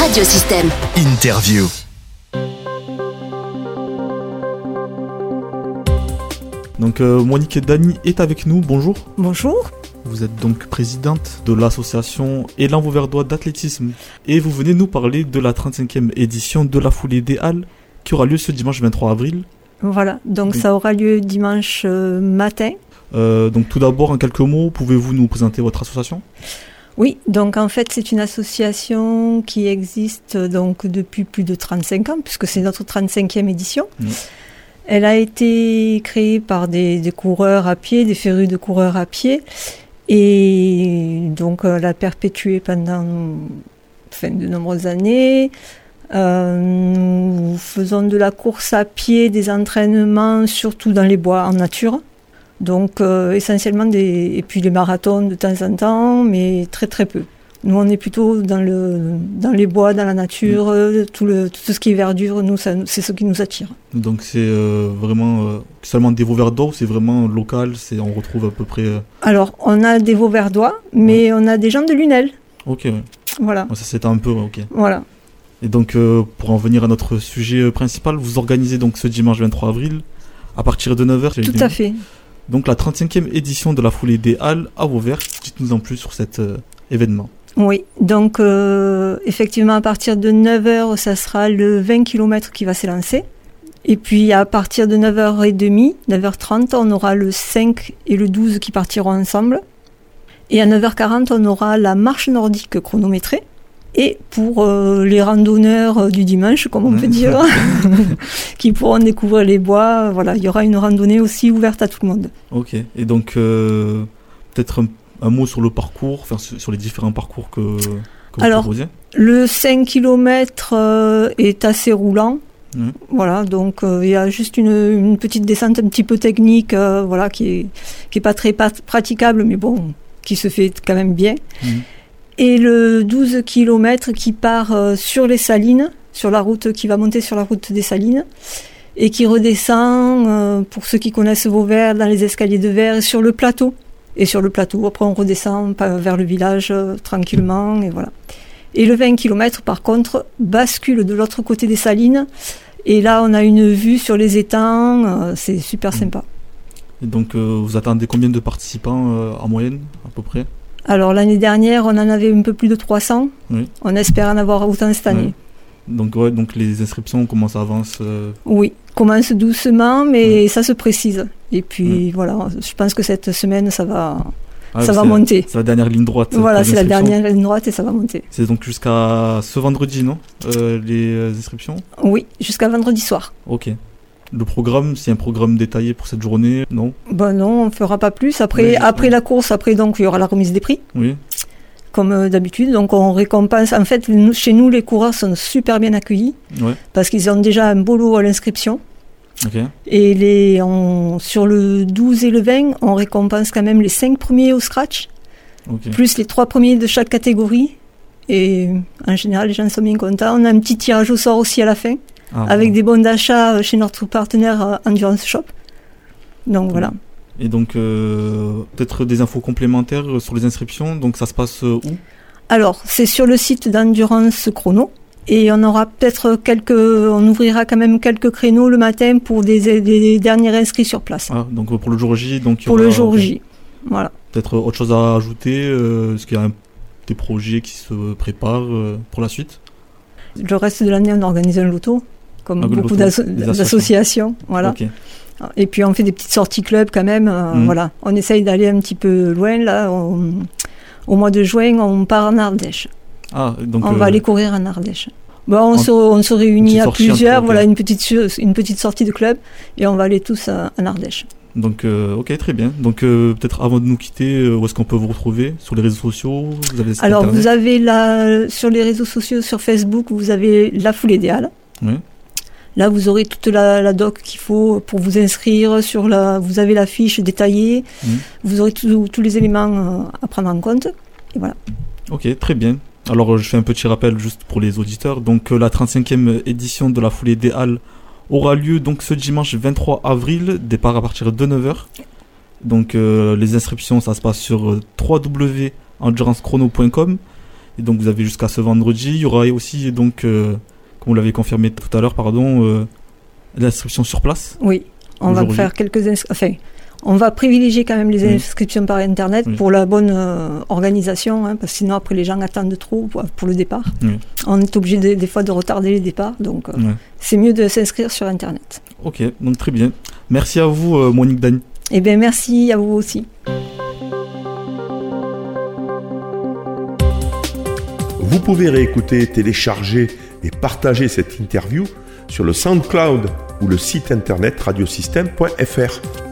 Radiosystème. Interview. Donc euh, Monique Dany est avec nous, bonjour. Bonjour. Vous êtes donc présidente de l'association Élan Vauverdois d'athlétisme et vous venez nous parler de la 35e édition de la foulée des Halles qui aura lieu ce dimanche 23 avril. Voilà, donc Oui. ça aura lieu dimanche euh, matin. Euh, donc tout d'abord en quelques mots, pouvez-vous nous présenter votre association? Oui, donc en fait c'est une association qui existe euh, donc depuis plus de 35 ans puisque c'est notre 35e édition. Elle a été créée par des, des coureurs à pied, des férus de coureurs à pied et donc elle a perpétué pendant enfin, de nombreuses années. Euh, nous faisons de la course à pied, des entraînements, surtout dans les bois en nature. Donc euh, essentiellement des et puis les marathons de temps en temps, mais très très peu. Nous on est plutôt dans le dans les bois, dans la nature, euh, tout le tout ce qui est verdure. Nous c'est ce qui nous attire. Donc c'est euh, vraiment euh, seulement des Vauverdois c'est vraiment local, c'est on retrouve à peu près... Alors on a des Vauverdois, mais on a des gens de Lunel. Ok, ouais. Voilà, ça c'était un peu... ok. voilà. Et donc, pour en venir à notre sujet principal, vous organisez donc ce dimanche 23 avril, à partir de 9h. Tout à fait. Donc, la 35e édition de la foulée des Halles à Vauvert. Dites-nous en plus sur cet euh, événement. Oui, donc euh, effectivement à partir de 9h, ça sera le 20 km qui va s'élancer. Et puis à partir de 9h30, 9h30, on aura le 5 et le 12 qui partiront ensemble. Et à 9h40, on aura la marche nordique chronométrée. Et pour euh, les randonneurs euh, du dimanche, comme on peut dire, qui pourront découvrir les bois, voilà, il y aura une randonnée aussi ouverte à tout le monde. Ok. Et donc, euh, peut-être un, un mot sur le parcours, enfin, sur, les différents parcours que, que vous Alors, proposez. Le 5 km est assez roulant. Voilà, donc euh, il y a juste une, une petite descente un petit peu technique, euh, voilà, qui est, qui est pas très praticable, mais bon, qui se fait quand même bien. Mhm. Et le 12 km qui part euh, sur les salines, sur la route qui va monter sur la route des salines, et qui redescend, euh, pour ceux qui connaissent Vauvert, dans les escaliers de verre, sur le plateau. Et sur le plateau, après on redescend vers le village euh, tranquillement, et voilà. Et le 20 km, par contre, bascule de l'autre côté des salines. Et là, on a une vue sur les étangs. C'est super sympa. Et donc, vous attendez combien de participants en moyenne, à peu près? Alors, l'année dernière, on en avait un peu plus de 300. Oui. On espère en avoir autant cette année. donc, ouais, donc, les inscriptions, comment ça avance euh, Oui, commence doucement, mais ça se précise. Et puis, voilà, je pense que cette semaine, ça va, ah, ça va monter. C'est la dernière ligne droite. Voilà, c'est la dernière ligne droite et ça va monter. C'est donc jusqu'à ce vendredi, non Euh, Les euh, inscriptions? Oui, jusqu'à vendredi soir. Ok. Le programme, c'est un programme détaillé pour cette journée, non? Bon, non, on fera pas plus. Après, Oui, après la course, après, donc, il y aura la remise des prix. Oui. comme euh, d'habitude. Donc on récompense. En fait, nous- chez nous, les coureurs sont super bien accueillis Ouais. parce qu'ils ont déjà un beau lot à l'inscription. Ok. Et les, on- sur le 12 et le 20, on récompense quand même les 5 premiers au scratch, Ok. plus les 3 premiers de chaque catégorie. Et en général, les gens sont bien contents. On a un petit tirage au sort aussi à la fin, Ah, avec bon. des bons d'achat euh, chez notre partenaire euh, Endurance Shop. Donc voilà. Et donc, euh, peut-être des infos complémentaires sur les inscriptions. Donc, ça se passe où? Alors, c'est sur le site d'Endurance Chrono. Et on aura peut-être quelques, on ouvrira quand même quelques créneaux le matin pour des, des derniers inscrits sur place. ah, Donc, pour le jour J. Donc, pour le jour. J. Voilà. Peut-être autre chose à ajouter euh, Est-ce qu'il y a un- des projets qui se préparent euh, pour la suite? Le reste de l'année, on organise un loto, comme Ah, beaucoup d'associations. Voilà. Et puis on fait des petites sorties club quand même. euh, Mhm. Voilà. On essaye d'aller un petit peu loin là. On- au mois de juin, on part en Ardèche. Ah, donc. on euh, va aller courir en Ardèche. Bon, on, en- se, on se réunit à plusieurs, voilà une petite, une petite sortie de club et on va aller tous à- en Ardèche. Donc, euh, ok, très bien. Donc, euh, peut-être avant de nous quitter, euh, où est-ce qu'on peut vous retrouver? Sur les réseaux sociaux? Vous avez Alors, vous avez la, sur les réseaux sociaux, sur Facebook, vous avez la foulée des Halles. Oui. Là, vous aurez toute la, la doc qu'il faut pour vous inscrire. Sur la, vous avez la fiche détaillée. Mhm. Vous aurez tous- les éléments euh, à prendre en compte. Et voilà. Ok, très bien. Alors, euh, je fais un petit rappel juste pour les auditeurs. Donc, euh, la 35e édition de la foulée des Halles aura lieu donc ce dimanche 23 avril, départ à partir de 9h. Donc, euh, les inscriptions, ça se passe sur www.endurancechrono.com. Et donc vous avez jusqu'à ce vendredi. Il y aura aussi donc, euh, vous l'avez confirmé tout à l'heure, pardon, euh, l'inscription sur place. Oui, on va faire quelques inscriptions. Enfin, on va privilégier quand même les inscriptions par Internet pour la bonne euh, organisation, hein, parce que sinon après les gens attendent trop pour, le départ. On est obligé des fois de retarder les départs, donc euh, c'est mieux de s'inscrire sur Internet. Ok, donc très bien. Merci à vous, euh, Monique Dagne. Eh bien, merci à vous aussi. Vous pouvez réécouter, télécharger et partager cette interview sur le SoundCloud ou le site internet radiosystème.fr.